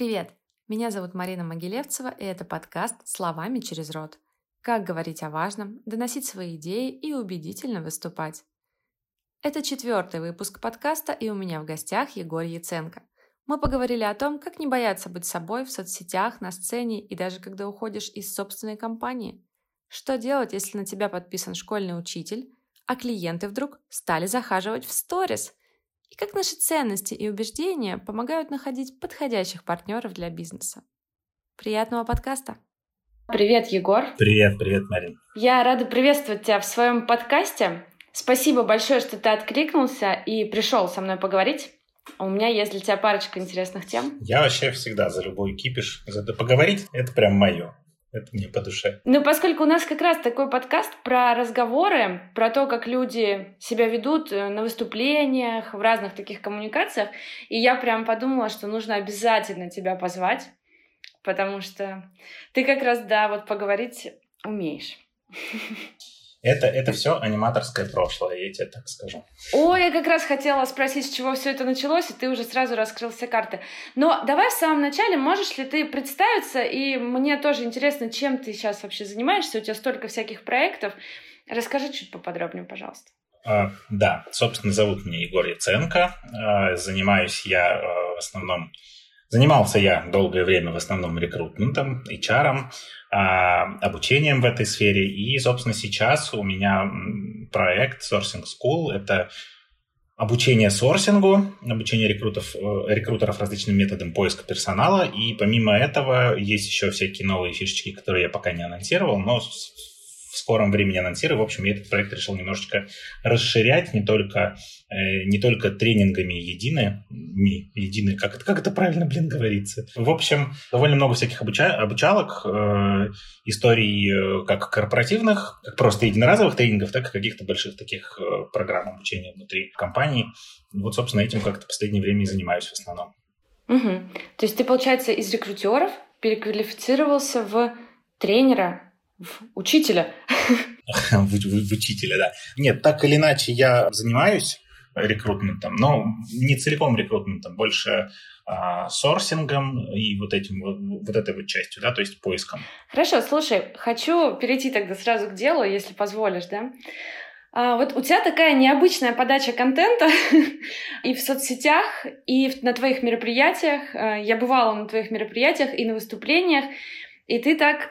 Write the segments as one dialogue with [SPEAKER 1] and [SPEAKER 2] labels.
[SPEAKER 1] Привет! Меня зовут Марина Могилевцева, и это подкаст «Словами через рот». Как говорить о важном, доносить свои идеи и убедительно выступать. Это четвертый выпуск подкаста, и у меня в гостях Егор Яценко. Мы поговорили о том, как не бояться быть собой в соцсетях, на сцене и даже когда уходишь из собственной компании. Что делать, если на тебя подписан школьный учитель, а клиенты вдруг стали захаживать в сторис? И как наши ценности и убеждения помогают находить подходящих партнеров для бизнеса. Приятного подкаста! Привет, Егор.
[SPEAKER 2] Привет, привет, Марин.
[SPEAKER 1] Я рада приветствовать тебя в своем подкасте. Спасибо большое, что ты откликнулся и пришел со мной поговорить. У меня есть для тебя парочка интересных тем.
[SPEAKER 2] Я вообще всегда за любой кипиш. За это поговорить — это прям мое. Это мне по душе.
[SPEAKER 1] Ну, поскольку у нас как раз такой подкаст про разговоры, про то, как люди себя ведут э, на выступлениях, в разных таких коммуникациях, и я прям подумала, что нужно обязательно тебя позвать, потому что ты как раз, да, вот поговорить умеешь.
[SPEAKER 2] Это, это все аниматорское прошлое, я тебе так скажу.
[SPEAKER 1] О, я как раз хотела спросить, с чего все это началось, и ты уже сразу раскрыл все карты. Но давай в самом начале, можешь ли ты представиться, и мне тоже интересно, чем ты сейчас вообще занимаешься, у тебя столько всяких проектов. Расскажи чуть поподробнее, пожалуйста.
[SPEAKER 2] А, да, собственно, зовут меня Егор Яценко. А, занимаюсь я а, в основном... Занимался я долгое время в основном рекрутментом, HR, а, обучением в этой сфере. И, собственно, сейчас у меня проект Sourcing School. Это обучение сорсингу, обучение рекрутов, э, рекрутеров различным методам поиска персонала. И помимо этого есть еще всякие новые фишечки, которые я пока не анонсировал, но в скором времени анонсирую. В общем, я этот проект решил немножечко расширять, не только, э, не только тренингами едины, едины, как это, как это правильно, блин, говорится. В общем, довольно много всяких обуча, обучалок, э, историй э, как корпоративных, как просто единоразовых тренингов, так и каких-то больших таких э, программ обучения внутри компании. Вот, собственно, этим как-то в последнее время и занимаюсь в основном.
[SPEAKER 1] Угу. То есть ты, получается, из рекрутеров переквалифицировался в тренера в учителя.
[SPEAKER 2] в, в, в учителя, да. Нет, так или иначе я занимаюсь рекрутментом, но не целиком рекрутментом, больше а, сорсингом и вот этим вот, вот этой вот частью, да, то есть поиском.
[SPEAKER 1] Хорошо, слушай, хочу перейти тогда сразу к делу, если позволишь, да. А, вот у тебя такая необычная подача контента и в соцсетях, и на твоих мероприятиях. А, я бывала на твоих мероприятиях и на выступлениях, и ты так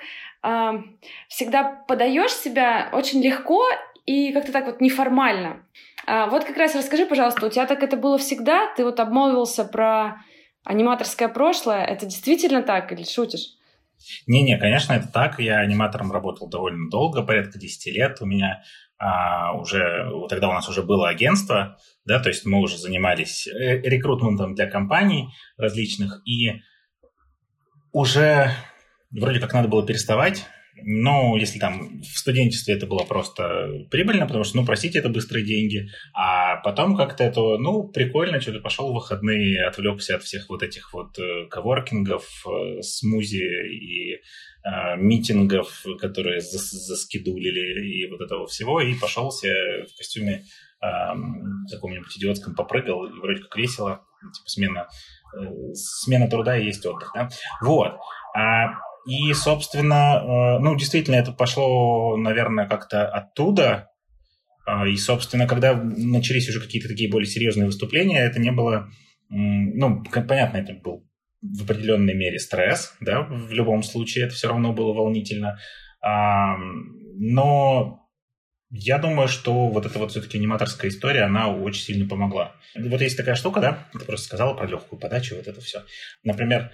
[SPEAKER 1] всегда подаешь себя очень легко и как-то так вот неформально. А вот как раз расскажи, пожалуйста, у тебя так это было всегда? Ты вот обмолвился про аниматорское прошлое. Это действительно так или шутишь?
[SPEAKER 2] Не-не, конечно, это так. Я аниматором работал довольно долго, порядка 10 лет. У меня а, уже, тогда у нас уже было агентство, да, то есть мы уже занимались э, рекрутментом для компаний различных, и уже вроде как надо было переставать, но если там в студенчестве это было просто прибыльно, потому что, ну, простите, это быстрые деньги, а потом как-то это, ну, прикольно, что-то пошел в выходные, отвлекся от всех вот этих вот э, коворкингов, э, смузи и э, митингов, которые зас заскидулили и вот этого всего, и пошел себе в костюме э, каком-нибудь идиотском попрыгал, и вроде как весело, типа смена, э, смена труда и есть отдых, да? Вот. А и, собственно, э, ну, действительно, это пошло, наверное, как-то оттуда. А, и, собственно, когда начались уже какие-то такие более серьезные выступления, это не было... Ну, понятно, это был в определенной мере стресс, да, в любом случае это все равно было волнительно. Но я думаю, что вот эта вот все-таки аниматорская история, она очень сильно помогла. Вот есть такая штука, да, ты просто сказала про легкую подачу, вот это все. Например,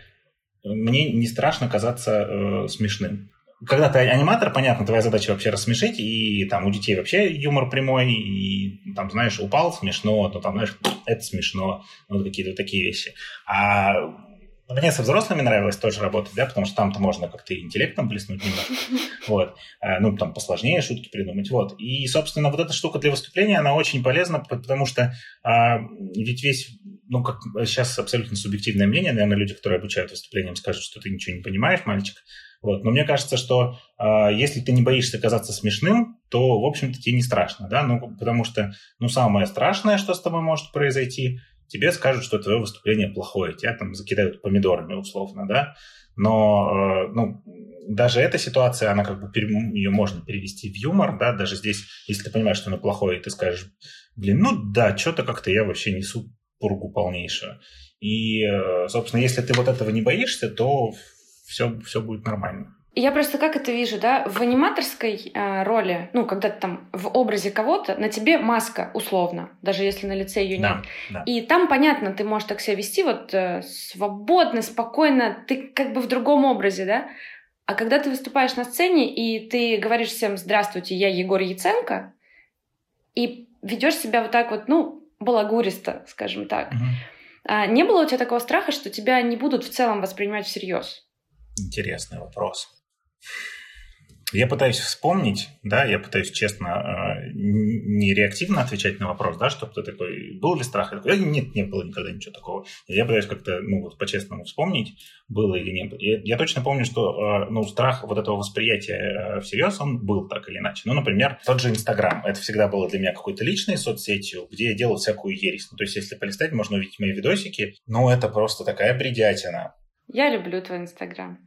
[SPEAKER 2] мне не страшно казаться э, смешным. Когда ты аниматор, понятно, твоя задача вообще рассмешить, и там у детей вообще юмор прямой, и там, знаешь, упал смешно, то там, знаешь, это смешно, вот какие-то вот такие вещи. А мне со взрослыми нравилось тоже работать, да, потому что там-то можно как-то интеллектом блеснуть немножко, вот, а, ну, там посложнее шутки придумать, вот. И, собственно, вот эта штука для выступления, она очень полезна, потому что а, ведь весь ну, как сейчас абсолютно субъективное мнение, наверное, люди, которые обучают выступлениям, скажут, что ты ничего не понимаешь, мальчик. Вот. Но мне кажется, что э, если ты не боишься казаться смешным, то, в общем-то, тебе не страшно, да, ну, потому что, ну, самое страшное, что с тобой может произойти, тебе скажут, что твое выступление плохое, тебя там закидают помидорами условно, да, но э, ну, даже эта ситуация, она как бы, ее можно перевести в юмор, да, даже здесь, если ты понимаешь, что оно плохое, ты скажешь, блин, ну да, что-то как-то я вообще несу пургу полнейшую. И, э, собственно, если ты вот этого не боишься, то все, все будет нормально.
[SPEAKER 1] Я просто как это вижу, да, в аниматорской э, роли, ну, когда ты там в образе кого-то, на тебе маска условно, даже если на лице ее
[SPEAKER 2] да,
[SPEAKER 1] нет.
[SPEAKER 2] Да.
[SPEAKER 1] И там, понятно, ты можешь так себя вести вот э, свободно, спокойно, ты как бы в другом образе, да. А когда ты выступаешь на сцене и ты говоришь всем «Здравствуйте, я Егор Яценко», и ведешь себя вот так вот, ну, балагуристо, скажем так. Угу. А не было у тебя такого страха, что тебя не будут в целом воспринимать всерьез?
[SPEAKER 2] Интересный вопрос. Я пытаюсь вспомнить, да, я пытаюсь честно, э, не реактивно отвечать на вопрос, да, чтобы ты такой, был ли страх? Я такой, нет, не было никогда ничего такого. Я пытаюсь как-то, ну, вот по-честному вспомнить, было или не было. Я, я точно помню, что, э, ну, страх вот этого восприятия э, всерьез, он был так или иначе. Ну, например, тот же Инстаграм. Это всегда было для меня какой-то личной соцсетью, где я делал всякую ересь. Ну, то есть, если полистать, можно увидеть мои видосики. Ну, это просто такая бредятина.
[SPEAKER 1] Я люблю твой Инстаграм.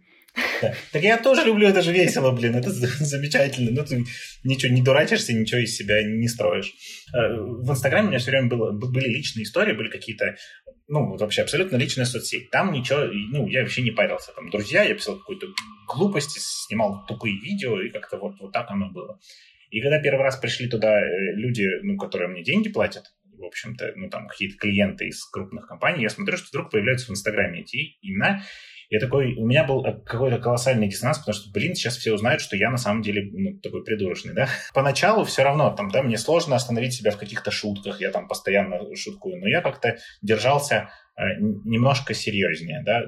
[SPEAKER 2] Так я тоже люблю, это же весело, блин, это замечательно. Ну, ты ничего не дурачишься, ничего из себя не строишь. Э, в Инстаграме у меня все время было, были личные истории, были какие-то, ну, вообще абсолютно личная соцсеть. Там ничего, ну, я вообще не парился. Там друзья, я писал какую-то глупости, снимал тупые видео, и как-то вот, вот так оно было. И когда первый раз пришли туда э, люди, ну, которые мне деньги платят, в общем-то, ну, там, какие-то клиенты из крупных компаний, я смотрю, что вдруг появляются в Инстаграме эти имена, я такой, у меня был э, какой-то колоссальный диссонанс, потому что, блин, сейчас все узнают, что я на самом деле ну, такой придурочный, да. Поначалу все равно, там, да, мне сложно остановить себя в каких-то шутках, я там постоянно шуткую, но я как-то держался э, немножко серьезнее, да.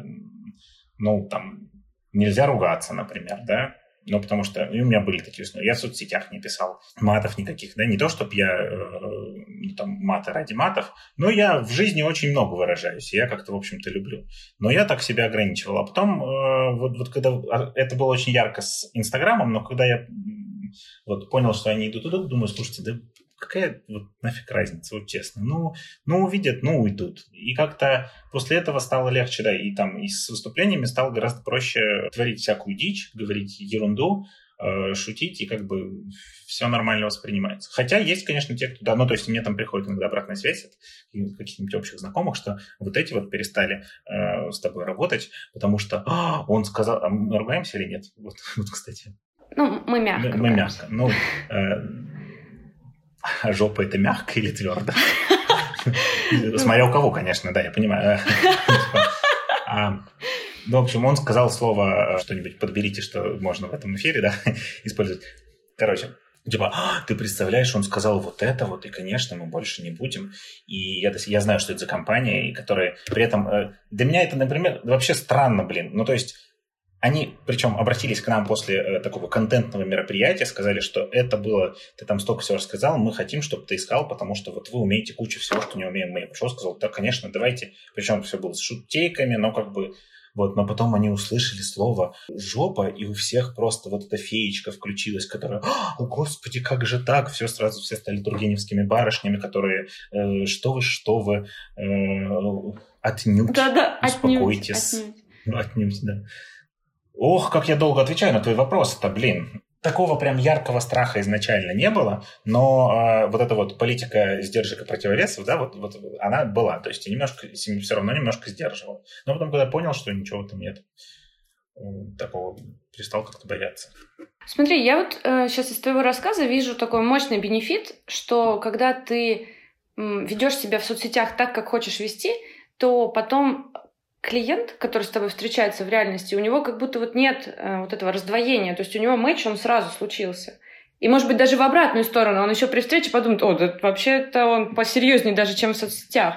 [SPEAKER 2] Ну, там, нельзя ругаться, например, да. Ну, потому что и у меня были такие условия. Я в соцсетях не писал матов никаких, да, не то, чтобы я э, ну, там маты ради матов, но я в жизни очень много выражаюсь, я как-то, в общем-то, люблю. Но я так себя ограничивал. А потом, э, вот, вот когда а, это было очень ярко с Инстаграмом, но когда я вот понял, что они идут туда, думаю, слушайте, да какая вот нафиг разница, вот честно. Ну, ну увидят, ну уйдут. И как-то после этого стало легче, да, и там и с выступлениями стало гораздо проще творить всякую дичь, говорить ерунду, э, шутить, и как бы все нормально воспринимается. Хотя есть, конечно, те, кто, да, ну, то есть мне там приходит иногда обратная связь от каких-нибудь общих знакомых, что вот эти вот перестали э, с тобой работать, потому что а, он сказал, а мы ругаемся или нет? Вот, вот кстати.
[SPEAKER 1] Ну, мы мягко. Мы,
[SPEAKER 2] мы мягко. Ну, э, а жопа это мягко или твердо? Смотря у кого, конечно, да, я понимаю. А, ну, в общем, он сказал слово э, что-нибудь, подберите, что можно в этом эфире, да, использовать. Короче, типа, а, ты представляешь, он сказал вот это вот, и, конечно, мы больше не будем. И я, я знаю, что это за компания, и которая при этом... Э, для меня это, например, вообще странно, блин. Ну, то есть они, причем, обратились к нам после э, такого контентного мероприятия, сказали, что это было, ты там столько всего рассказал, мы хотим, чтобы ты искал, потому что вот вы умеете кучу всего, что не умеем мы. Я пришел, сказал, да, конечно, давайте. Причем все было с шутейками, но как бы вот, но потом они услышали слово «жопа», и у всех просто вот эта феечка включилась, которая «О, господи, как же так?» Все сразу все стали тургеневскими барышнями, которые э, «что вы, что вы, э, отнюдь,
[SPEAKER 1] да, да,
[SPEAKER 2] успокойтесь».
[SPEAKER 1] Отнюдь,
[SPEAKER 2] отнюдь. отнюдь, да. Ох, как я долго отвечаю на твой вопрос-то, блин. Такого прям яркого страха изначально не было, но э, вот эта вот политика сдержек и противовесов, да, вот, вот она была. То есть я немножко, все равно немножко сдерживал. Но потом, когда понял, что ничего там нет, такого перестал как-то бояться.
[SPEAKER 1] Смотри, я вот э, сейчас из твоего рассказа вижу такой мощный бенефит, что когда ты ведешь себя в соцсетях так, как хочешь вести, то потом клиент, который с тобой встречается в реальности, у него как будто вот нет э, вот этого раздвоения. То есть у него матч, он сразу случился. И, может быть, даже в обратную сторону. Он еще при встрече подумает, о, да вообще-то он посерьезнее даже, чем в соцсетях.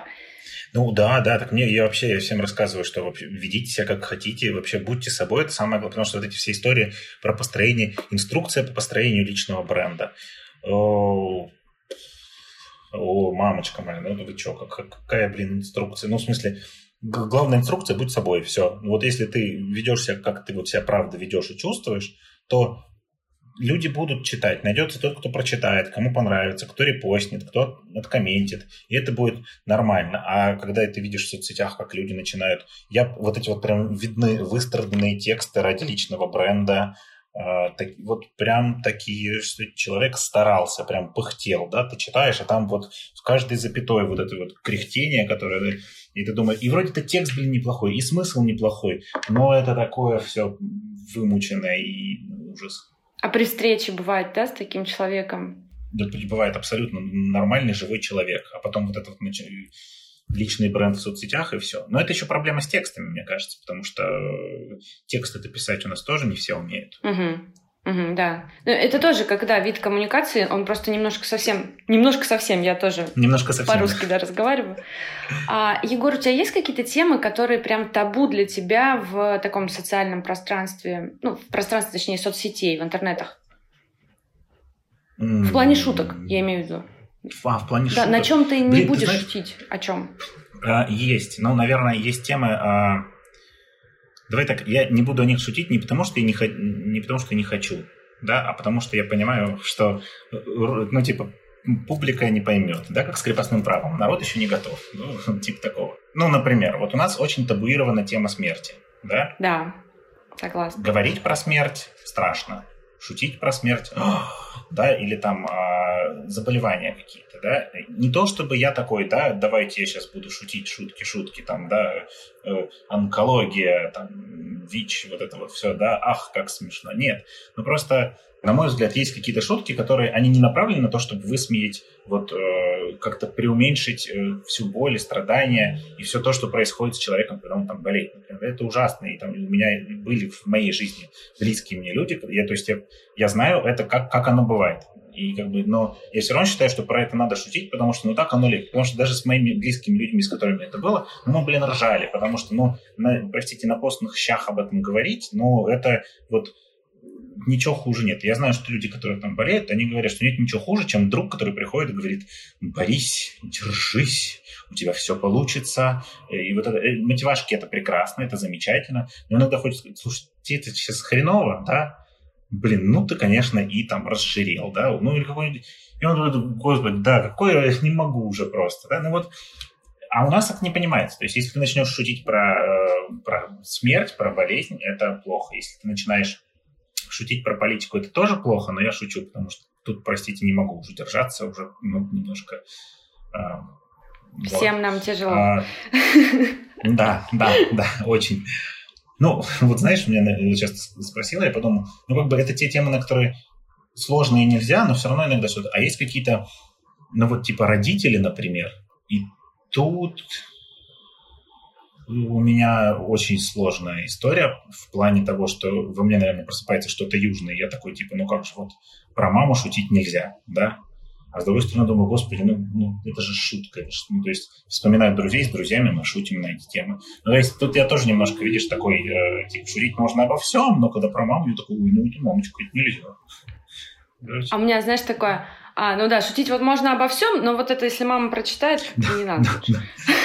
[SPEAKER 2] Ну да, да, так мне я вообще я всем рассказываю, что вообще ведите себя как хотите, вообще будьте собой, это самое главное, потому что вот эти все истории про построение, инструкция по построению личного бренда. О, о мамочка моя, ну вы что, как, какая, блин, инструкция? Ну, в смысле, главная инструкция – будь собой, все. Вот если ты ведешь себя, как ты вот себя правда ведешь и чувствуешь, то люди будут читать. Найдется тот, кто прочитает, кому понравится, кто репостнет, кто откомментит. И это будет нормально. А когда ты видишь в соцсетях, как люди начинают... Я вот эти вот прям видны выстраданные тексты ради личного бренда, так, вот прям такие, что человек старался, прям пыхтел, да, ты читаешь, а там вот в каждой запятой вот это вот кряхтение, которое, и ты думаешь, и вроде это текст, блин, неплохой, и смысл неплохой, но это такое все вымученное и ужас.
[SPEAKER 1] А при встрече бывает, да, с таким человеком?
[SPEAKER 2] Да, бывает абсолютно нормальный живой человек, а потом вот это вот личный бренд в соцсетях и все. Но это еще проблема с текстами, мне кажется, потому что текст это писать у нас тоже не все умеют.
[SPEAKER 1] Угу. Угу, да. Но это тоже, когда вид коммуникации, он просто немножко совсем, немножко совсем, я тоже
[SPEAKER 2] немножко совсем.
[SPEAKER 1] по-русски да, разговариваю. А, Егор, у тебя есть какие-то темы, которые прям табу для тебя в таком социальном пространстве, ну, в пространстве, точнее, соцсетей, в интернетах? В плане шуток, я имею в виду.
[SPEAKER 2] А, в плане да, шуток.
[SPEAKER 1] На чем ты не Блин, будешь ты знаешь, шутить? О чем?
[SPEAKER 2] А, есть. Ну, наверное, есть темы. А Давай так, я не буду о них шутить не потому, что я не, не потому, что не хочу, да, а потому что я понимаю, что, ну, типа, публика не поймет, да, как с крепостным правом. Народ еще не готов, ну, типа такого. Ну, например, вот у нас очень табуирована тема смерти, да?
[SPEAKER 1] Да, согласна.
[SPEAKER 2] Говорить про смерть страшно, шутить про смерть, да, или там а, заболевания какие-то, да. Не то, чтобы я такой, да, давайте я сейчас буду шутить шутки, шутки, там, да, э, онкология, там, ВИЧ, вот это вот все, да, ах, как смешно. Нет, ну просто на мой взгляд, есть какие-то шутки, которые, они не направлены на то, чтобы высмеять, вот, э, как-то преуменьшить э, всю боль и страдания и все то, что происходит с человеком, когда он там болеет. Например. Это ужасно. И там у меня были в моей жизни близкие мне люди. Я, то есть я, я знаю это, как, как оно бывает. И как бы, но я все равно считаю, что про это надо шутить, потому что ну так оно ли. Потому что даже с моими близкими людьми, с которыми это было, ну, мы, блин, ржали, потому что, ну, на, простите, на постных щах об этом говорить, ну, это вот ничего хуже нет. Я знаю, что люди, которые там болеют, они говорят, что нет ничего хуже, чем друг, который приходит и говорит, борись, держись, у тебя все получится. И вот это, э, мотивашки это прекрасно, это замечательно. Но иногда хочется сказать, слушай, тебе это сейчас хреново, да? Блин, ну ты, конечно, и там разжирел, да? Ну или какой-нибудь... И он говорит, господи, да, какой я не могу уже просто, да? Ну вот а у нас так не понимается. То есть, если ты начнешь шутить про, э, про смерть, про болезнь, это плохо. Если ты начинаешь шутить про политику это тоже плохо, но я шучу, потому что тут, простите, не могу уже держаться, уже ну, немножко...
[SPEAKER 1] Всем вот. нам тяжело. А,
[SPEAKER 2] да, да, да, очень. Ну, вот знаешь, меня сейчас спросила, я подумал, ну, как бы это те темы, на которые сложно и нельзя, но все равно иногда что-то. А есть какие-то, ну, вот типа родители, например, и тут у меня очень сложная история в плане того, что во мне, наверное, просыпается что-то южное. Я такой, типа, ну как же, вот про маму шутить нельзя, да? А с другой стороны, думаю, господи, ну, ну это же шутка. Ну, то есть вспоминаю друзей, с друзьями мы шутим на эти темы. Ну, то есть тут я тоже немножко, видишь, такой, э, типа, шутить можно обо всем, но когда про маму, я такой, ну, это мамочку, это нельзя.
[SPEAKER 1] А у меня, знаешь, такое, а, ну да, шутить вот можно обо всем, но вот это, если мама прочитает, да, не надо. Да,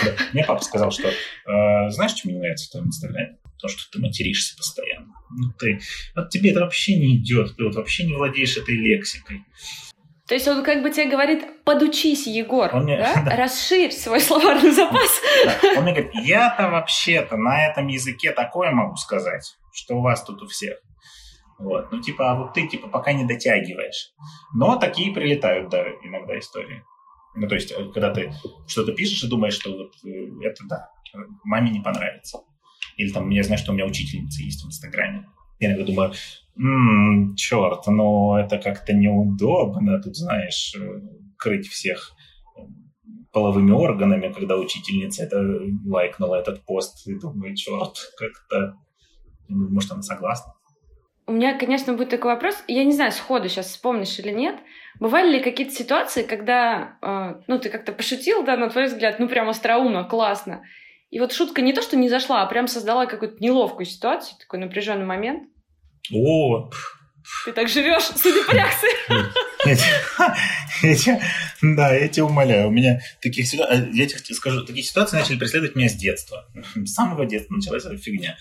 [SPEAKER 2] да, Мне папа сказал, что э, знаешь, что мне нравится в твоем инстаграме? То, что ты материшься постоянно. Ну, ты, вот тебе это вообще не идет, ты вот вообще не владеешь этой лексикой.
[SPEAKER 1] То есть он как бы тебе говорит, подучись, Егор, он мне, да? Да. расширь свой словарный запас.
[SPEAKER 2] Да. Он мне говорит, я-то вообще-то на этом языке такое могу сказать, что у вас тут у всех. Вот. Ну, типа, а вот ты, типа, пока не дотягиваешь. Но такие прилетают, да, иногда истории. Ну, то есть, э, когда ты что-то пишешь и думаешь, что вот э, это, да, маме не понравится. Или там, я знаю, что у меня учительница есть в Инстаграме. Я иногда думаю, м-м, черт, ну это как-то неудобно, тут, знаешь, э, крыть всех половыми органами, когда учительница это лайкнула этот пост, и думаю, черт, как-то, может, она согласна.
[SPEAKER 1] У меня, конечно, будет такой вопрос. Я не знаю, сходу сейчас вспомнишь или нет. Бывали ли какие-то ситуации, когда, э, ну, ты как-то пошутил, да, на твой взгляд, ну, прям остроумно, классно. И вот шутка не то, что не зашла, а прям создала какую-то неловкую ситуацию, такой напряженный момент.
[SPEAKER 2] О,
[SPEAKER 1] ты так живешь, судя по реакции.
[SPEAKER 2] Да, я тебя умоляю. У меня таких ситуаций, я тебе скажу, такие ситуации начали преследовать меня с детства. С самого детства началась эта фигня.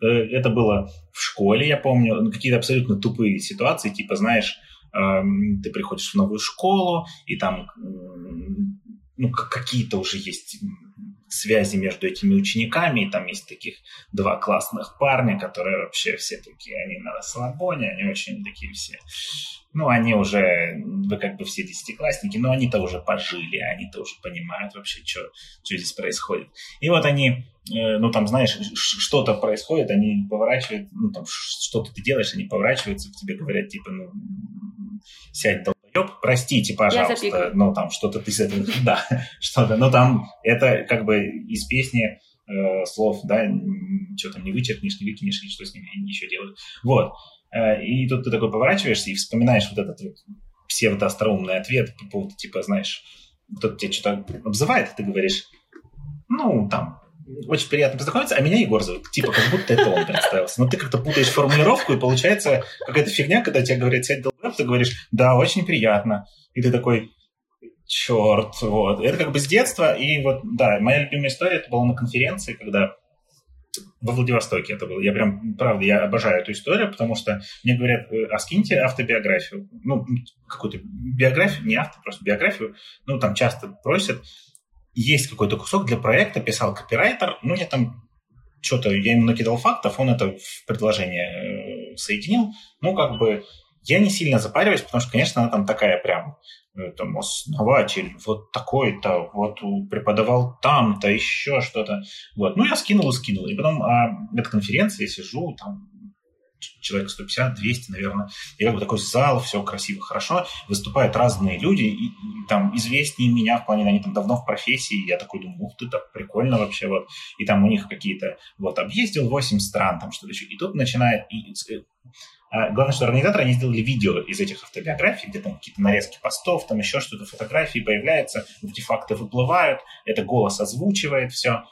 [SPEAKER 2] Э, это было в школе, я помню, ну, какие-то абсолютно тупые ситуации, типа, знаешь, эм, ты приходишь в новую школу, и там ну, какие-то уже есть связи между этими учениками, и там есть таких два классных парня, которые вообще все такие, они на расслабоне, они очень такие все, ну, они уже, вы как бы все десятиклассники, но они-то уже пожили, они-то уже понимают вообще, что, что здесь происходит. И вот они, э, ну, там, знаешь, что-то происходит, они поворачивают, ну, там, что-то ты делаешь, они поворачиваются к тебе, говорят, типа, ну, сядь, долбоеб, простите, пожалуйста, ну, там, что-то ты с этим, да, что-то, ну, там, это как бы из песни э, слов, да, что там не вычеркнешь, не выкинешь, или что с ними еще делают. Вот. Э, и тут ты такой поворачиваешься и вспоминаешь вот этот вот псевдоостроумный ответ по поводу, типа, знаешь, кто-то тебе что-то обзывает, и ты говоришь, ну, там, очень приятно познакомиться, а меня Егор зовут. Типа, как будто это он представился. Но ты как-то путаешь формулировку, и получается какая-то фигня, когда тебе говорят «сядь долбоеб», ты говоришь «да, очень приятно». И ты такой черт, вот. Это как бы с детства, и вот, да, моя любимая история, это была на конференции, когда во Владивостоке это было. Я прям, правда, я обожаю эту историю, потому что мне говорят, «Э, а скиньте автобиографию. Ну, какую-то биографию, не авто, просто биографию. Ну, там часто просят есть какой-то кусок для проекта, писал копирайтер, ну, я там что-то, я ему накидал фактов, он это в предложение э, соединил, ну, как бы, я не сильно запариваюсь, потому что, конечно, она там такая прям, э, там, основатель, вот такой-то, вот преподавал там-то, еще что-то. Вот. Ну, я скинул и скинул. И потом а, эта конференция, я сижу, там, человек 150, 200, наверное. И как бы такой зал, все красиво, хорошо. Выступают разные люди, и, и там известнее меня в плане, они там давно в профессии. Я такой думаю, ух ты, так прикольно вообще. Вот. И там у них какие-то, вот, объездил 8 стран, там что-то еще. И тут начинает... И, а главное, что организаторы, они сделали видео из этих автобиографий, где там какие-то нарезки постов, там еще что-то, фотографии появляются, эти факты выплывают, это голос озвучивает все.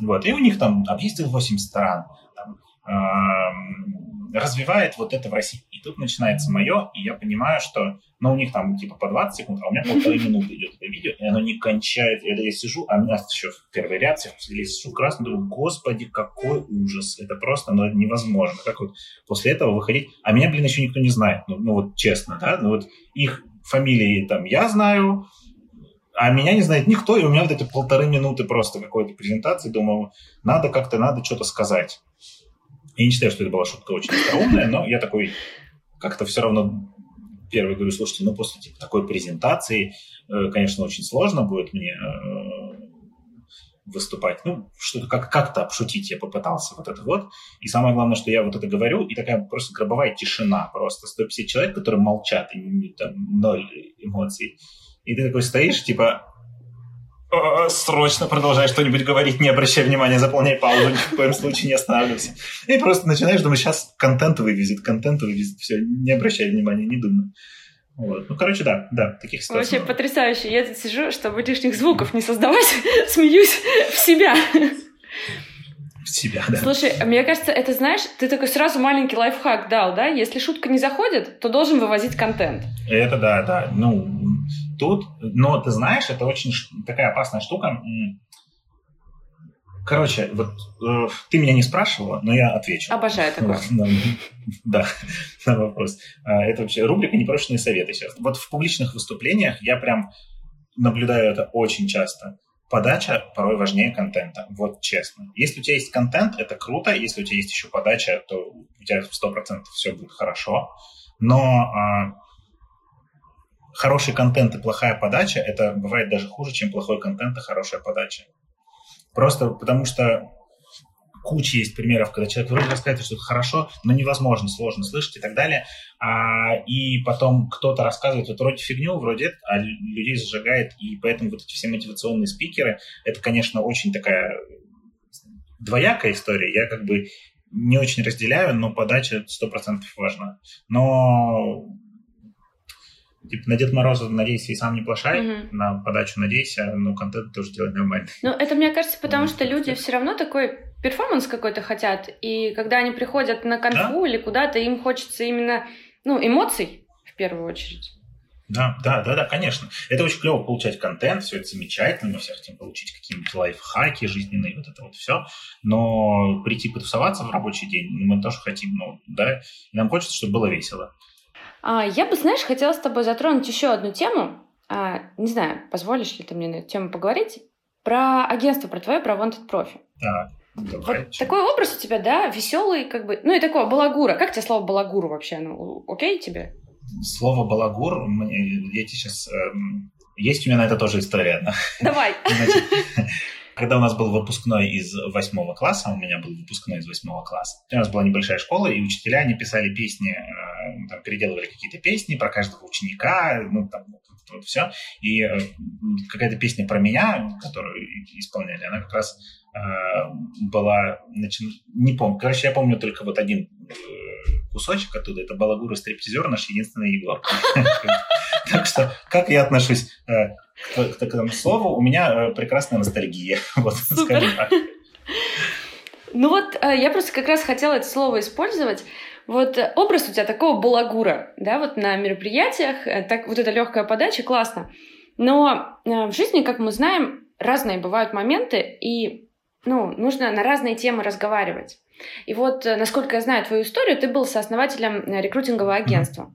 [SPEAKER 2] Вот. И у них там объездил 8 стран, там, развивает вот это в России. И тут начинается мое, и я понимаю, что, ну, у них там типа по 20 секунд, а у меня полторы минуты идет это видео, и оно не кончает. И я сижу, а у меня еще в первый ряд, я сижу красный, думаю, господи, какой ужас. Это просто ну, невозможно. Как вот после этого выходить? А меня, блин, еще никто не знает. Ну, ну вот честно, да? Ну вот их фамилии там я знаю, а меня не знает никто, и у меня вот эти полторы минуты просто какой-то презентации, думаю, надо как-то, надо что-то сказать. Я не считаю, что это была шутка очень остроумная, но я такой как-то все равно первый говорю, слушайте, ну после типа, такой презентации, э, конечно, очень сложно будет мне э, выступать. Ну, что-то как- как-то обшутить я попытался вот это вот. И самое главное, что я вот это говорю, и такая просто гробовая тишина просто. 150 человек, которые молчат, и там ноль эмоций. И ты такой стоишь, типа, срочно продолжай что-нибудь говорить, не обращай внимания, заполняй паузу, ни в коем случае не останавливайся. И просто начинаешь думать, сейчас контент вывезет, контент вывезет, все, не обращай внимания, не думай. Вот. Ну, короче, да, да, таких
[SPEAKER 1] ситуаций. Вообще потрясающе. Я тут сижу, чтобы лишних звуков не создавать, смеюсь в себя.
[SPEAKER 2] В себя, да.
[SPEAKER 1] Слушай, мне кажется, это, знаешь, ты такой сразу маленький лайфхак дал, да? Если шутка не заходит, то должен вывозить контент.
[SPEAKER 2] Это да, да. Ну, Тут, но ты знаешь, это очень такая опасная штука. Короче, вот э, ты меня не спрашивала, но я отвечу.
[SPEAKER 1] Обожаю такое.
[SPEAKER 2] Да, на вопрос. А, это вообще рубрика «Непрошенные советы» сейчас. Вот в публичных выступлениях я прям наблюдаю это очень часто. Подача порой важнее контента, вот честно. Если у тебя есть контент, это круто. Если у тебя есть еще подача, то у тебя в 100% все будет хорошо. Но а, хороший контент и плохая подача, это бывает даже хуже, чем плохой контент и хорошая подача. Просто потому что куча есть примеров, когда человек вроде рассказывает что-то хорошо, но невозможно, сложно слышать и так далее. А, и потом кто-то рассказывает вот вроде фигню, вроде это, а людей зажигает. И поэтому вот эти все мотивационные спикеры, это, конечно, очень такая двоякая история. Я как бы не очень разделяю, но подача 100% важна. Но Типа на Дед Мороза надейся и сам не плашай, угу. на подачу надейся, но контент тоже делать нормально.
[SPEAKER 1] Ну, это, мне кажется, потому что люди все равно такой перформанс какой-то хотят, и когда они приходят на конфу да? или куда-то, им хочется именно, ну, эмоций в первую очередь.
[SPEAKER 2] Да, да, да, да, конечно. Это очень клево получать контент, все это замечательно, мы все хотим получить какие-нибудь лайфхаки жизненные, вот это вот все. Но прийти потусоваться в рабочий день мы тоже хотим, ну, да, и нам хочется, чтобы было весело.
[SPEAKER 1] А, я бы, знаешь, хотела с тобой затронуть еще одну тему. А, не знаю, позволишь ли ты мне на эту тему поговорить? Про агентство, про твое, про Wanted Profi.
[SPEAKER 2] Так. Давай,
[SPEAKER 1] вот такой образ у тебя, да, веселый, как бы, ну и такого балагура. Как тебе слово балагуру вообще? Ну, окей тебе?
[SPEAKER 2] Слово балагур, я тебе сейчас... Эм, есть у меня на это тоже история.
[SPEAKER 1] Давай.
[SPEAKER 2] Значит, когда у нас был выпускной из восьмого класса, у меня был выпускной из восьмого класса, у нас была небольшая школа, и учителя, они писали песни, э, там, переделывали какие-то песни про каждого ученика, ну, там, вот, все. И э, какая-то песня про меня, которую исполняли, она как раз э, была, значит, не помню, короче, я помню только вот один кусочек оттуда, это Балагур и стриптизер, наш единственный Егор. Так что, как я отношусь э, к такому слову, у меня э, прекрасная ностальгия. Вот, скажем так.
[SPEAKER 1] Ну вот, э, я просто как раз хотела это слово использовать. Вот образ у тебя такого балагура, да, вот на мероприятиях, так вот эта легкая подача, классно. Но в жизни, как мы знаем, разные бывают моменты, и ну, нужно на разные темы разговаривать. И вот, э, насколько я знаю твою историю, ты был сооснователем э, рекрутингового агентства.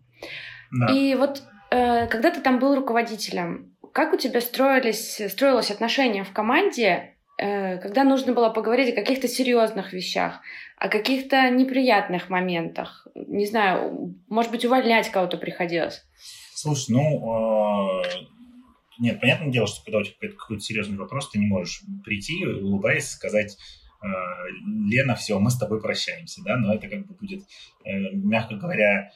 [SPEAKER 2] Да.
[SPEAKER 1] И вот э, когда ты там был руководителем, как у тебя строились, строилось отношение в команде, когда нужно было поговорить о каких-то серьезных вещах, о каких-то неприятных моментах? Не знаю, может быть, увольнять кого-то приходилось?
[SPEAKER 2] Слушай, ну, нет, понятное дело, что когда у тебя какой-то серьезный вопрос, ты не можешь прийти, улыбаясь, сказать, Э, Лена, все, мы с тобой прощаемся, да, но это как бы будет, э, мягко говоря,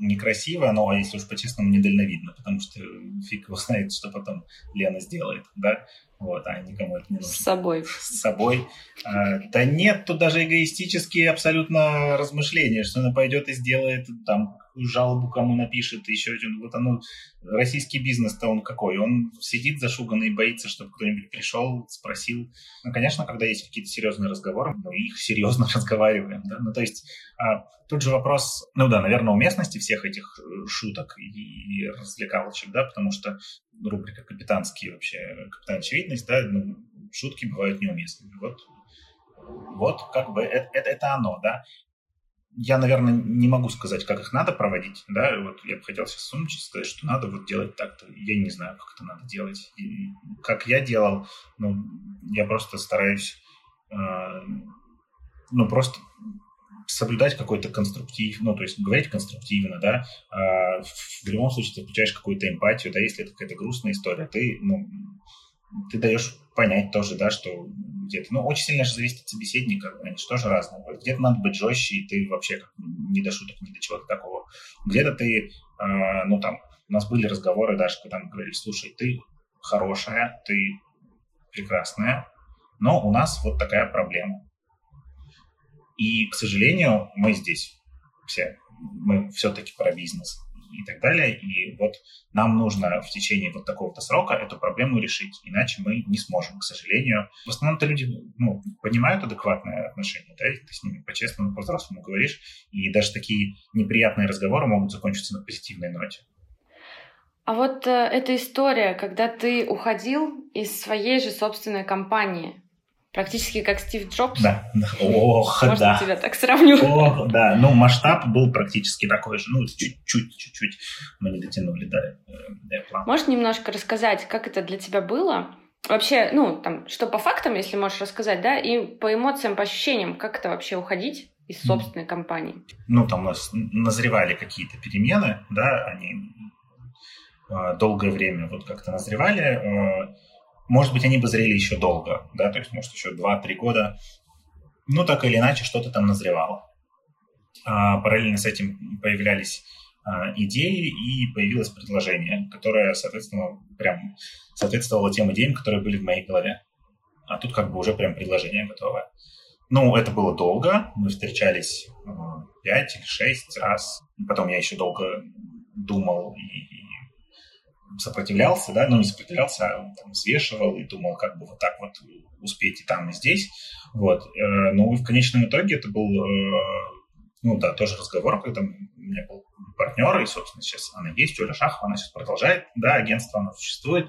[SPEAKER 2] некрасиво, но, если уж по-честному, недальновидно, потому что фиг его знает, что потом Лена сделает, да, вот, а никому это не нужно.
[SPEAKER 1] С собой.
[SPEAKER 2] С собой. А, да нет, тут даже эгоистические абсолютно размышления, что она пойдет и сделает там жалобу кому напишет, еще один. Вот оно, российский бизнес-то он какой? Он сидит зашуганный и боится, чтобы кто-нибудь пришел, спросил. Ну, конечно, когда есть какие-то серьезные разговоры, мы их серьезно разговариваем. Да? Ну, то есть а, тут же вопрос, ну да, наверное, уместности всех этих э, шуток и, и развлекалочек, да, потому что рубрика «Капитанские» вообще, «Капитан очевидность», да, ну, шутки бывают неуместными. Вот вот как бы это, это, это оно, да я, наверное, не могу сказать, как их надо проводить, да, вот я бы хотел сейчас сумчить, сказать, что надо вот делать так-то. Я не знаю, как это надо делать. И как я делал, ну, я просто стараюсь, э, ну, просто соблюдать какой-то конструктив, ну, то есть говорить конструктивно, да, э, в любом случае ты включаешь какую-то эмпатию, да, если это какая-то грустная история, ты, ну, ты даешь понять тоже, да, что где-то, ну, очень сильно же зависит от собеседника, они же тоже разные. Где-то надо быть жестче, и ты вообще как, не до шуток, не до чего-то такого. Где-то ты, э, ну, там, у нас были разговоры даже, когда мы говорили, слушай, ты хорошая, ты прекрасная, но у нас вот такая проблема. И, к сожалению, мы здесь все, мы все-таки про бизнес и так далее. И вот нам нужно в течение вот такого-то срока эту проблему решить, иначе мы не сможем, к сожалению. В основном-то люди ну, понимают адекватное отношение, да, ты с ними по-честному, по-взрослому говоришь, и даже такие неприятные разговоры могут закончиться на позитивной ноте.
[SPEAKER 1] А вот э, эта история, когда ты уходил из своей же собственной компании, Практически как Стив Джобс.
[SPEAKER 2] Да, да. Ох,
[SPEAKER 1] Можно
[SPEAKER 2] да.
[SPEAKER 1] тебя так сравню.
[SPEAKER 2] Ох, да. Ну, масштаб был практически такой же. Ну, чуть-чуть, чуть-чуть мы не дотянули до, до
[SPEAKER 1] плана. Можешь немножко рассказать, как это для тебя было? Вообще, ну, там, что по фактам, если можешь рассказать, да, и по эмоциям, по ощущениям, как это вообще уходить из собственной компании?
[SPEAKER 2] Ну, там у нас назревали какие-то перемены, да, они э, долгое время вот как-то назревали, э, может быть, они бы зрели еще долго, да, то есть, может, еще 2-3 года. Ну, так или иначе, что-то там назревало. А, параллельно с этим появлялись а, идеи и появилось предложение, которое, соответственно, прям соответствовало тем идеям, которые были в моей голове. А тут как бы уже прям предложение готовое. Ну, это было долго. Мы встречались э, пять или шесть раз. Потом я еще долго думал и, сопротивлялся, да, ну не сопротивлялся, а там, взвешивал и думал, как бы вот так вот успеть и там, и здесь. Вот. Э, ну и в конечном итоге это был, э, ну да, тоже разговор, когда у меня был партнеры, и, собственно, сейчас она есть, Оля Шахова, она сейчас продолжает, да, агентство, оно существует,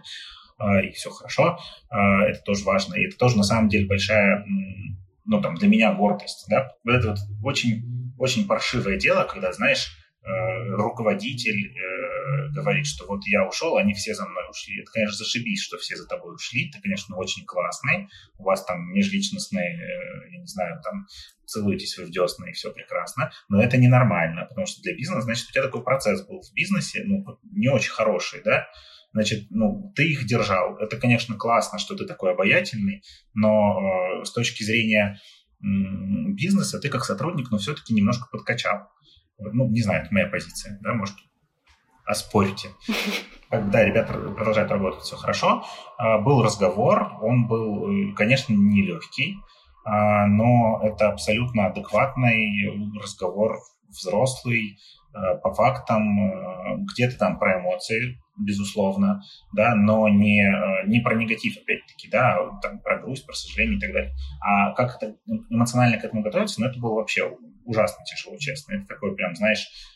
[SPEAKER 2] э, и все хорошо, это тоже важно, и это тоже, на самом деле, большая, ну, там, для меня гордость, да, это вот очень, очень паршивое дело, когда, знаешь, руководитель говорит, что вот я ушел, они все за мной ушли. Это, конечно, зашибись, что все за тобой ушли. Ты, конечно, очень классный. У вас там межличностные, я не знаю, там целуетесь вы в десны, и все прекрасно. Но это ненормально, потому что для бизнеса, значит, у тебя такой процесс был в бизнесе, ну, не очень хороший, да, значит, ну, ты их держал. Это, конечно, классно, что ты такой обаятельный, но э, с точки зрения э, бизнеса ты как сотрудник, но все-таки немножко подкачал. Ну, не знаю, это моя позиция, да, может, оспорите. Да, ребята продолжают работать, все хорошо. А, был разговор, он был, э, конечно, нелегкий, а, но это абсолютно адекватный разговор, взрослый, а, по фактам, где-то там про эмоции, безусловно, да, но не, не про негатив, опять-таки, да, там, про грусть, про сожаление и так далее. А как это эмоционально к этому готовиться, ну, это было вообще ужасно тяжело, честно. Это такой прям, знаешь, Э,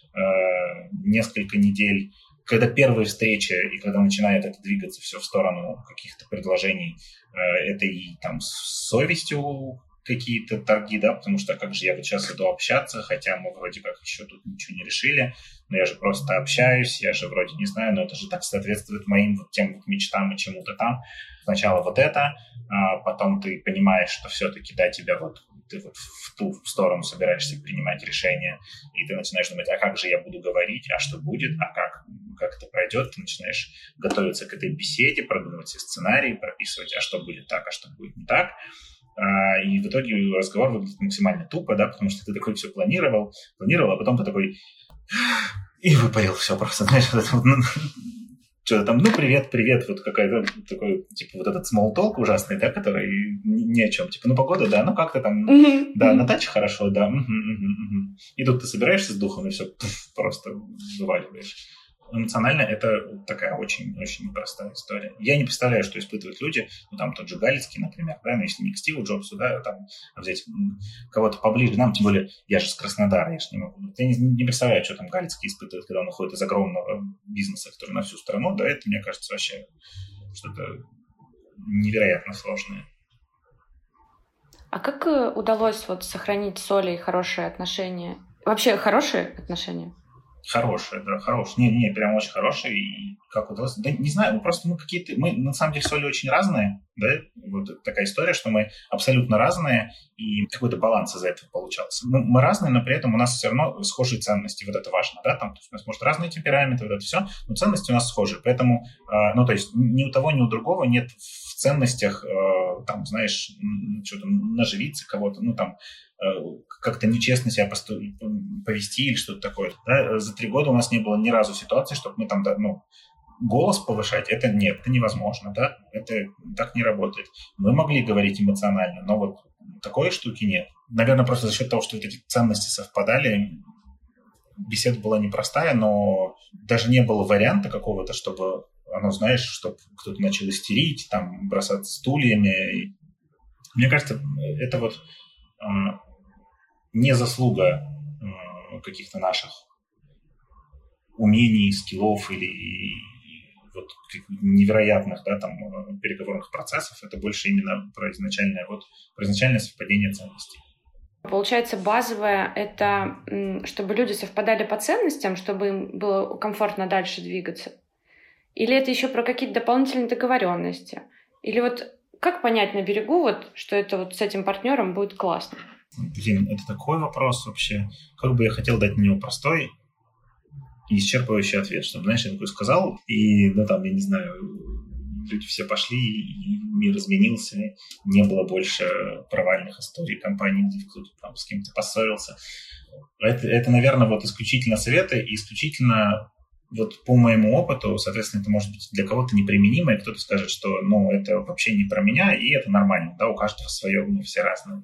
[SPEAKER 2] несколько недель, когда первые встречи и когда начинает это двигаться все в сторону каких-то предложений, э, это и там с совестью какие-то торги, да, потому что как же я вот сейчас иду общаться, хотя мы вроде как еще тут ничего не решили, но я же просто общаюсь, я же вроде не знаю, но это же так соответствует моим вот тем вот мечтам и чему-то там. Сначала вот это, а потом ты понимаешь, что все-таки, да, тебя вот ты вот в ту сторону собираешься принимать решение, и ты начинаешь думать, а как же я буду говорить, а что будет, а как, как это пройдет, ты начинаешь готовиться к этой беседе, продумывать все сценарии, прописывать, а что будет так, а что будет не так. А, и в итоге разговор выглядит максимально тупо, да, потому что ты такой все планировал, планировал, а потом ты такой и выпарил все просто, знаешь, вот это вот, что-то там, ну, привет, привет, вот какая-то такой, типа, вот этот small talk ужасный, да, который ни о чем. Типа, ну, погода, да, ну, как-то там, да, на даче хорошо, да. И тут ты собираешься с духом и все просто вываливаешь эмоционально это такая очень-очень непростая история. Я не представляю, что испытывают люди, ну, там тот же Галицкий, например, да, ну, если не к Стиву Джобсу, да, там взять кого-то поближе нам, тем более я же с Краснодара, я же не могу. Я не, не представляю, что там Галицкий испытывает, когда он уходит из огромного бизнеса, который на всю страну, да, это, мне кажется, вообще что-то невероятно сложное.
[SPEAKER 1] А как э, удалось вот сохранить с Олей хорошие отношения? Вообще хорошие отношения?
[SPEAKER 2] Хорошие, да, хорошие. Не, не, прям очень хорошие. И как удалось? Да не знаю, просто мы какие-то... Мы на самом деле с Олей очень разные, да? Вот такая история, что мы абсолютно разные, и какой-то баланс из-за этого получался. Ну, мы разные, но при этом у нас все равно схожие ценности. Вот это важно, да? Там, то есть у нас, может, разные темпераменты, вот это все, но ценности у нас схожие. Поэтому, э, ну, то есть ни у того, ни у другого нет в ценностях, э, там, знаешь, что-то наживиться кого-то, ну, там, Э, как-то нечестно себя повести или что-то такое. Да? За три года у нас не было ни разу ситуации, чтобы мы там, ну, голос повышать, это нет, это невозможно, да, это так не работает. Мы могли говорить эмоционально, но вот такой штуки нет. Наверное, просто за счет того, что вот эти ценности совпадали, беседа была непростая, но даже не было варианта какого-то, чтобы оно, знаешь, чтобы кто-то начал истерить, там, бросаться стульями. Мне кажется, это вот а, не заслуга э, каких-то наших умений, скиллов или вот невероятных да, там, э, переговорных процессов. Это больше именно про изначальное, вот, про изначальное совпадение ценностей.
[SPEAKER 1] Получается, базовое — это чтобы люди совпадали по ценностям, чтобы им было комфортно дальше двигаться? Или это еще про какие-то дополнительные договоренности? Или вот как понять на берегу, вот, что это вот с этим партнером будет классно?
[SPEAKER 2] Блин, это такой вопрос вообще. Как бы я хотел дать на него простой исчерпывающий ответ, чтобы, знаешь, я такой сказал, и, ну, там, я не знаю, люди все пошли, и мир изменился, не было больше провальных историй компании, где кто-то там с кем-то поссорился. Это, это, наверное, вот исключительно советы и исключительно вот по моему опыту, соответственно, это может быть для кого-то неприменимо, и кто-то скажет, что, ну, это вообще не про меня, и это нормально, да, у каждого свое, мы все разные.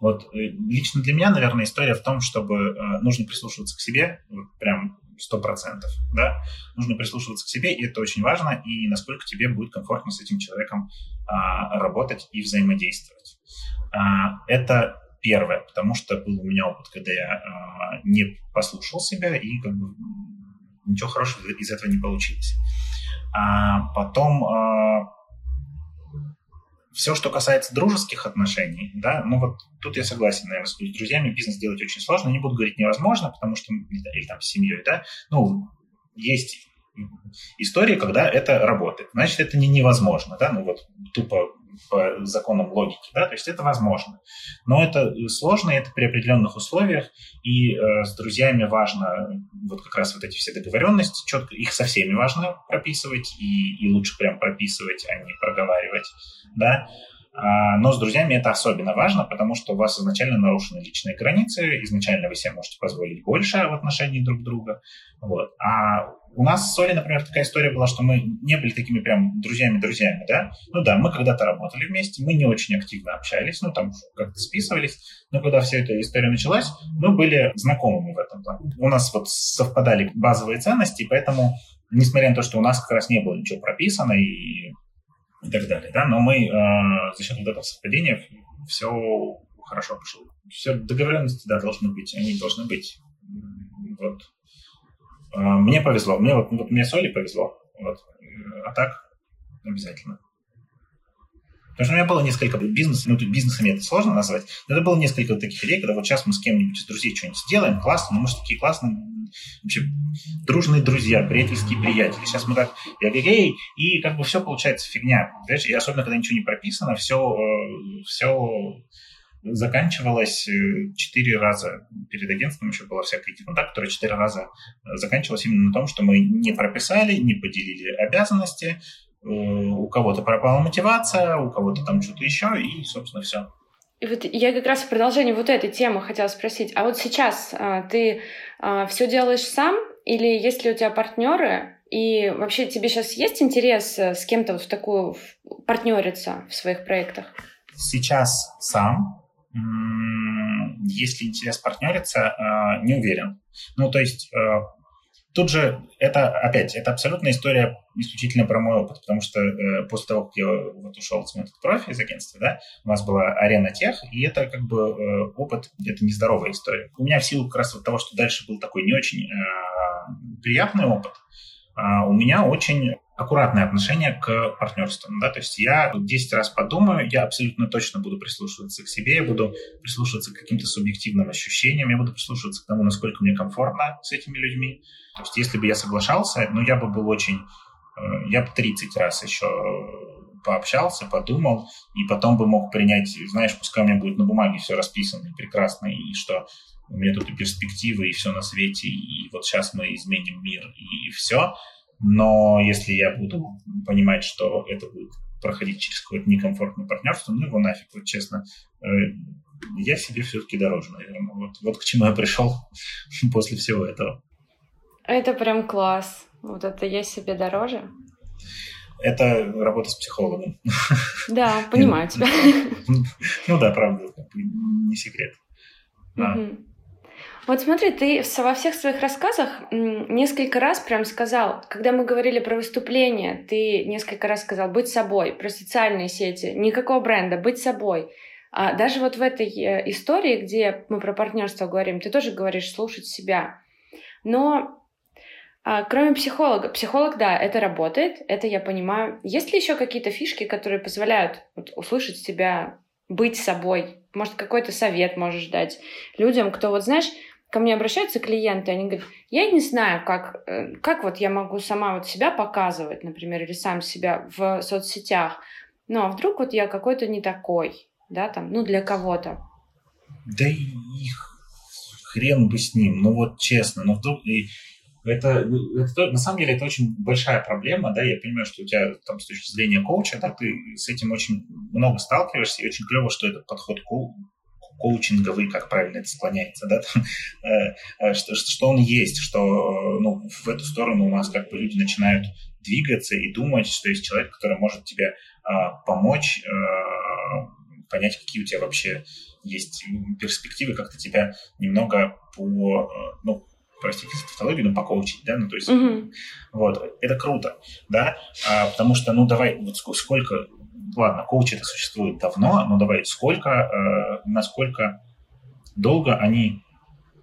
[SPEAKER 2] Вот э, лично для меня, наверное, история в том, чтобы э, нужно прислушиваться к себе, вот прям сто процентов, да, нужно прислушиваться к себе, и это очень важно, и насколько тебе будет комфортно с этим человеком а, работать и взаимодействовать. А, это первое, потому что был у меня опыт, когда я э, не послушал себя, и как бы ничего хорошего из этого не получилось. А потом э, все, что касается дружеских отношений, да, ну вот тут я согласен, наверное, с друзьями бизнес делать очень сложно. Не буду говорить невозможно, потому что, или там с семьей, да, ну, есть истории, когда это работает. Значит, это не невозможно, да, ну вот тупо по законам логики, да, то есть это возможно. Но это сложно, это при определенных условиях, и э, с друзьями важно вот как раз вот эти все договоренности, четко, их со всеми важно прописывать, и, и лучше прям прописывать, а не проговаривать, да, но с друзьями это особенно важно, потому что у вас изначально нарушены личные границы, изначально вы себе можете позволить больше в отношении друг друга. Вот. А у нас с Олей, например, такая история была, что мы не были такими прям друзьями-друзьями, да. Ну да, мы когда-то работали вместе, мы не очень активно общались, ну там как-то списывались, но когда вся эта история началась, мы были знакомыми в этом плане. У нас вот совпадали базовые ценности, поэтому, несмотря на то, что у нас как раз не было ничего прописано и, и так далее, да, но мы э, за счет вот этого совпадения все хорошо пошло. Все договоренности, да, должны быть, они должны быть. Вот. А, мне повезло. Мне вот, вот мне с Олей повезло. Вот. А так обязательно. Потому что у меня было несколько бизнесов, ну, тут бизнесами это сложно назвать, но это было несколько таких идей, когда вот сейчас мы с кем-нибудь из друзей что-нибудь сделаем, классно, ну, мы же такие классные, вообще, дружные друзья, приятельские приятели. Сейчас мы так, я эгегей, и как бы все получается фигня. Знаешь, и особенно, когда ничего не прописано, все, э, все заканчивалась э, четыре раза. Перед агентством еще была всякая ерунда, которая четыре раза э, заканчивалась именно на том, что мы не прописали, не поделили обязанности, у кого-то пропала мотивация, у кого-то там что-то еще, и, собственно, все.
[SPEAKER 1] И вот я как раз в продолжении вот этой темы хотела спросить, а вот сейчас а, ты а, все делаешь сам, или есть ли у тебя партнеры, и вообще тебе сейчас есть интерес с кем-то вот в такую партнериться в своих проектах?
[SPEAKER 2] Сейчас сам, есть ли интерес партнериться, а, не уверен. Ну, то есть а, тут же это, опять, это абсолютная история исключительно про мой опыт, потому что э, после того, как я вот ушел с этот профи из агентства, да, у нас была арена тех, и это как бы э, опыт, это нездоровая история. У меня в силу как раз вот того, что дальше был такой не очень э, приятный опыт, у меня очень аккуратное отношение к партнерству. Да? То есть я 10 раз подумаю, я абсолютно точно буду прислушиваться к себе, я буду прислушиваться к каким-то субъективным ощущениям, я буду прислушиваться к тому, насколько мне комфортно с этими людьми. То есть если бы я соглашался, ну, я бы был очень... Э, я бы 30 раз еще пообщался, подумал, и потом бы мог принять, знаешь, пускай у меня будет на бумаге все расписано и прекрасно, и что у меня тут и перспективы, и все на свете, и вот сейчас мы изменим мир, и все – но если я буду понимать, что это будет проходить через какое-то некомфортное партнерство, ну его нафиг, вот честно. Э, я себе все-таки дороже, наверное. Вот, вот к чему я пришел после всего этого.
[SPEAKER 1] Это прям класс. Вот это я себе дороже.
[SPEAKER 2] Это работа с психологом.
[SPEAKER 1] Да, понимаю тебя.
[SPEAKER 2] Ну да, правда, не секрет.
[SPEAKER 1] Вот смотри, ты во всех своих рассказах несколько раз прям сказал, когда мы говорили про выступление, ты несколько раз сказал быть собой, про социальные сети, никакого бренда, быть собой. А даже вот в этой э, истории, где мы про партнерство говорим, ты тоже говоришь слушать себя. Но а, кроме психолога, психолог, да, это работает, это я понимаю. Есть ли еще какие-то фишки, которые позволяют вот, услышать себя, быть собой? Может, какой-то совет можешь дать людям, кто вот, знаешь, ко мне обращаются клиенты, они говорят, я не знаю, как, э, как вот я могу сама вот себя показывать, например, или сам себя в соцсетях, ну, а вдруг вот я какой-то не такой, да, там, ну, для кого-то.
[SPEAKER 2] Да и хрен бы с ним, ну, вот честно, ну, вдруг, и это, это, на самом деле, это очень большая проблема, да, я понимаю, что у тебя там с точки зрения коуча, да, ты с этим очень много сталкиваешься, и очень клево, что этот подход коучинговый, как правильно это склоняется, да, э, э, что, что он есть, что ну, в эту сторону у нас как бы люди начинают двигаться и думать, что есть человек, который может тебе а, помочь а, понять, какие у тебя вообще есть перспективы, как-то тебя немного по, ну, простите за тавтологию, но покоучить, да, ну, то есть, mm-hmm. вот, это круто, да, а, потому что, ну, давай, вот сколько ладно, коучи это существует давно, но давай, сколько, э, насколько долго они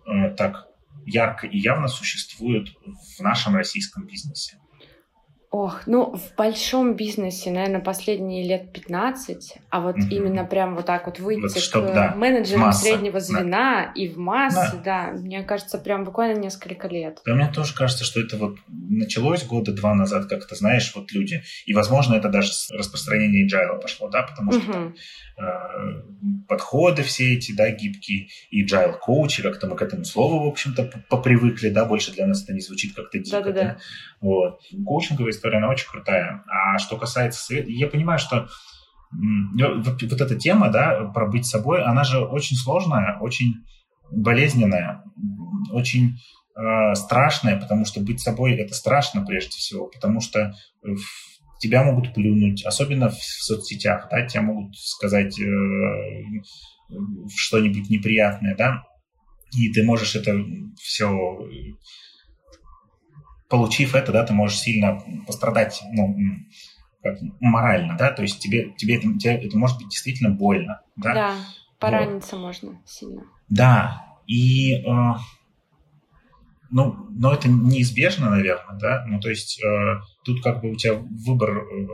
[SPEAKER 2] э, так ярко и явно существуют в нашем российском бизнесе?
[SPEAKER 1] Ох, ну в большом бизнесе, наверное, последние лет 15, а вот mm-hmm. именно прям вот так вот выйти вот чтоб, к да, менеджерам масса, среднего звена да. и в массы, да. да, мне кажется, прям буквально несколько лет.
[SPEAKER 2] Да, мне тоже кажется, что это вот началось года два назад, как-то, знаешь, вот люди, и, возможно, это даже с распространения agile пошло, да, потому что mm-hmm. э, подходы все эти, да, гибкие, и agile коучи, как-то мы к этому слову, в общем-то, попривыкли, да, больше для нас это не звучит как-то дико, Да-да-да. да, вот. Коучинговая история, она очень крутая. А что касается совета, я понимаю, что вот, вот эта тема, да, про быть собой, она же очень сложная, очень болезненная, очень э, страшная, потому что быть собой это страшно прежде всего, потому что тебя могут плюнуть, особенно в, в соцсетях, да, тебя могут сказать э, что-нибудь неприятное, да, и ты можешь это все получив это, да, ты можешь сильно пострадать, ну, как, морально, да, то есть тебе, тебе, это, тебе это может быть действительно больно, да.
[SPEAKER 1] Да, пораниться вот. можно сильно.
[SPEAKER 2] Да, и, э, ну, но это неизбежно, наверное, да, ну, то есть э, тут как бы у тебя выбор э,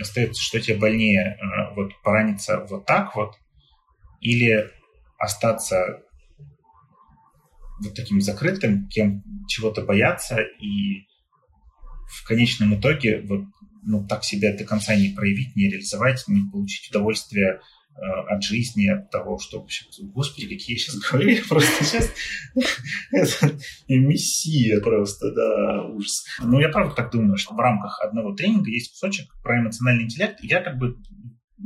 [SPEAKER 2] остается, что тебе больнее, э, вот пораниться вот так вот или остаться вот таким закрытым, кем чего-то бояться и в конечном итоге вот ну, так себя до конца не проявить, не реализовать, не получить удовольствие э, от жизни, от того, что вообще, господи, какие я сейчас говорю, просто сейчас мессия просто, да, ужас. Ну, я правда так думаю, что в рамках одного тренинга есть кусочек про эмоциональный интеллект, и я как бы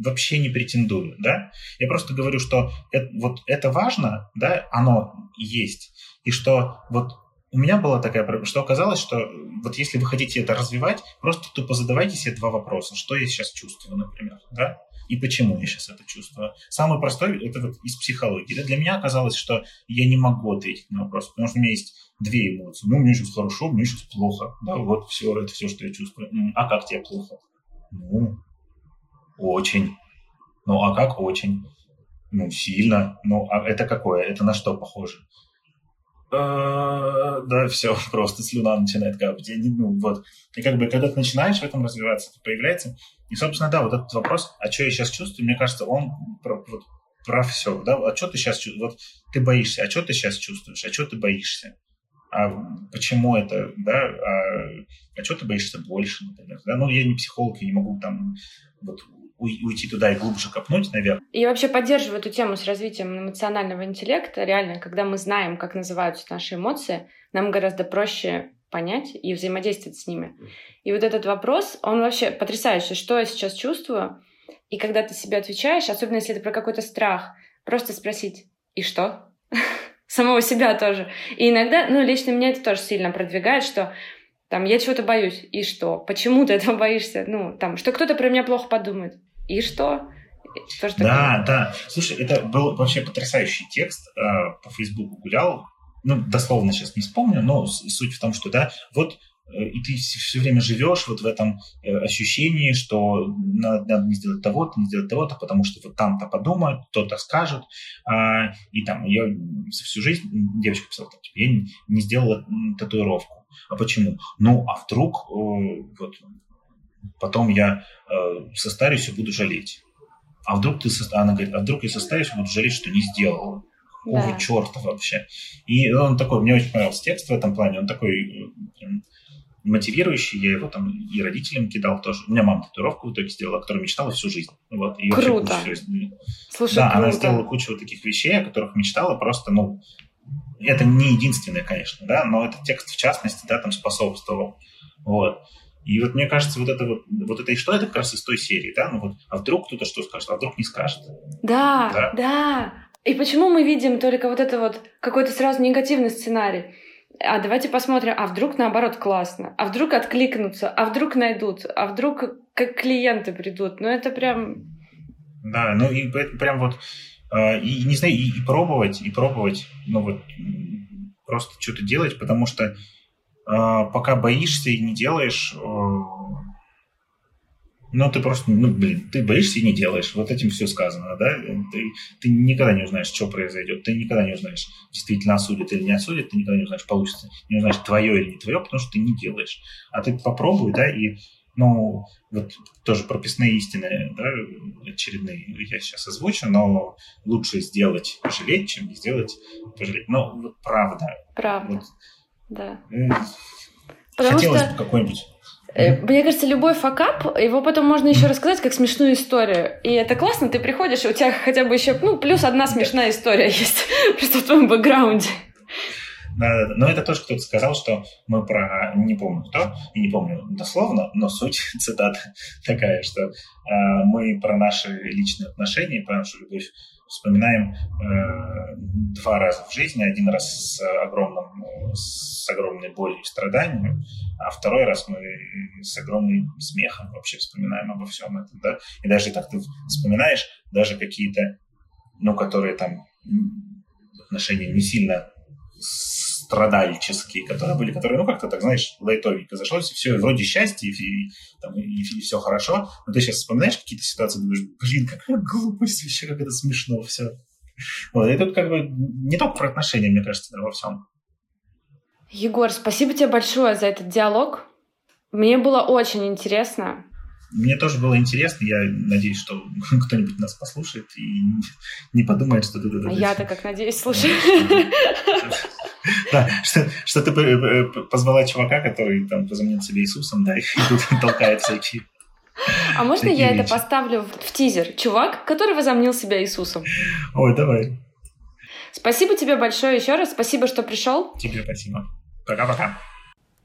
[SPEAKER 2] вообще не претендую, да. Я просто говорю, что это, вот это важно, да, оно есть, и что вот у меня была такая проблема, что оказалось, что вот если вы хотите это развивать, просто тупо задавайте себе два вопроса. Что я сейчас чувствую, например, да? И почему я сейчас это чувствую? Самый простой – это вот из психологии. Да? Для меня оказалось, что я не могу ответить на вопрос, потому что у меня есть две эмоции. Ну, мне сейчас хорошо, мне сейчас плохо. Да, вот все, это все, что я чувствую. А как тебе плохо? Ну, очень. Ну, а как очень? Ну, сильно. Ну, а это какое? Это на что похоже? А, да, все, просто слюна начинает капать. Ну, вот. И как бы, когда ты начинаешь в этом развиваться, это появляется. И, собственно, да, вот этот вопрос, а что я сейчас чувствую, мне кажется, он про, вот, про все. Да? А что ты сейчас чувствуешь? Вот ты боишься, а что ты сейчас чувствуешь? А что ты боишься? А почему это, да? А, а что ты боишься больше, например? Да? Ну, я не психолог, я не могу там вот уйти туда и глубже копнуть, наверное.
[SPEAKER 1] И вообще поддерживаю эту тему с развитием эмоционального интеллекта. Реально, когда мы знаем, как называются наши эмоции, нам гораздо проще понять и взаимодействовать с ними. И вот этот вопрос, он вообще потрясающий. Что я сейчас чувствую? И когда ты себе отвечаешь, особенно если это про какой-то страх, просто спросить «И что?» Самого себя тоже. И иногда, ну, лично меня это тоже сильно продвигает, что там, я чего-то боюсь. И что? Почему ты этого боишься? Ну, там, что кто-то про меня плохо подумает. И что?
[SPEAKER 2] что да, да. Слушай, это был вообще потрясающий текст. Э, по Фейсбуку гулял. Ну, дословно сейчас не вспомню, но суть в том, что, да, вот э, и ты все время живешь вот в этом э, ощущении, что надо, надо не сделать того-то, не сделать того-то, потому что вот там-то подумают, кто-то скажет. А, и там я всю жизнь, девочка писала, типа, я не, сделала татуировку. А почему? Ну, а вдруг вот потом я э, состарюсь и буду жалеть. А вдруг ты, она говорит, а вдруг я состарюсь и буду жалеть, что не сделал. Какого да. черта вообще? И он такой, мне очень понравился текст в этом плане, он такой э, мотивирующий, я его там и родителям кидал тоже. У меня мама татуировку в итоге сделала, которую мечтала всю жизнь. Вот,
[SPEAKER 1] и круто.
[SPEAKER 2] Кучу, Слушай, да, круто. она сделала кучу вот таких вещей, о которых мечтала, просто, ну, это не единственное, конечно, да, но этот текст в частности, да, там способствовал. Вот. И вот мне кажется, вот это вот, вот это и что, это как раз из той серии, да, ну вот, а вдруг кто-то что скажет, а вдруг не скажет.
[SPEAKER 1] Да, да, да. И почему мы видим только вот это вот какой-то сразу негативный сценарий? А давайте посмотрим, а вдруг наоборот классно, а вдруг откликнутся, а вдруг найдут, а вдруг как клиенты придут. Ну это прям...
[SPEAKER 2] Да, ну и прям вот, э, и не знаю, и, и пробовать, и пробовать, ну вот просто что-то делать, потому что пока боишься и не делаешь, э, но ты просто, ну, блин, ты боишься и не делаешь. Вот этим все сказано, да? Ты, ты никогда не узнаешь, что произойдет. Ты никогда не узнаешь, действительно осудят или не осудят. Ты никогда не узнаешь, получится. Не узнаешь, твое или не твое, потому что ты не делаешь. А ты попробуй, да, и ну, вот тоже прописные истины, да, очередные я сейчас озвучу, но лучше сделать пожалеть, чем не сделать пожалеть. Ну, вот правда.
[SPEAKER 1] Правда, вот. Да.
[SPEAKER 2] Потому Хотелось что... бы какой-нибудь
[SPEAKER 1] Э, мне кажется, любой факап, его потом можно еще рассказать как смешную историю. И это классно, ты приходишь, и у тебя хотя бы еще, ну, плюс одна смешная история есть просто в твоем бэкграунде.
[SPEAKER 2] Да, да, да. Но это тоже кто-то сказал, что мы про, не помню кто, и не помню дословно, но суть цитата такая, что э, мы про наши личные отношения, про нашу любовь вспоминаем э, два раза в жизни. Один раз с, огромным, с огромной болью и страданием, а второй раз мы с огромным смехом вообще вспоминаем обо всем этом. Да? И даже так ты вспоминаешь, даже какие-то, ну, которые там отношения не сильно страдальческие, которые были, которые, ну, как-то так, знаешь, лайтовенько зашлось, и все, вроде счастье, и, там, и, и все хорошо, но ты сейчас вспоминаешь какие-то ситуации, думаешь, блин, какая глупость вообще, как это смешно все. Вот, и тут как бы не только про отношения, мне кажется, да, во всем.
[SPEAKER 1] Егор, спасибо тебе большое за этот диалог. Мне было очень интересно.
[SPEAKER 2] Мне тоже было интересно. Я надеюсь, что кто-нибудь нас послушает и не подумает, что ты...
[SPEAKER 1] А я-то как надеюсь, слушай.
[SPEAKER 2] Да, что, что ты позвала чувака, который там возомнил себя Иисусом, да, и тут толкает всякие
[SPEAKER 1] а можно я это поставлю в тизер? Чувак, который возомнил себя Иисусом.
[SPEAKER 2] Ой, давай.
[SPEAKER 1] Спасибо тебе большое еще раз. Спасибо, что пришел.
[SPEAKER 2] Тебе спасибо. Пока-пока.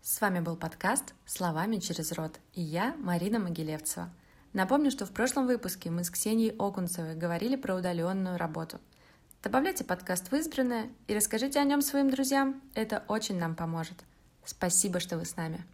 [SPEAKER 1] С вами был подкаст «Словами через рот» и я, Марина Могилевцева. Напомню, что в прошлом выпуске мы с Ксенией Окунцевой говорили про удаленную работу. Добавляйте подкаст в избранное и расскажите о нем своим друзьям. Это очень нам поможет. Спасибо, что вы с нами.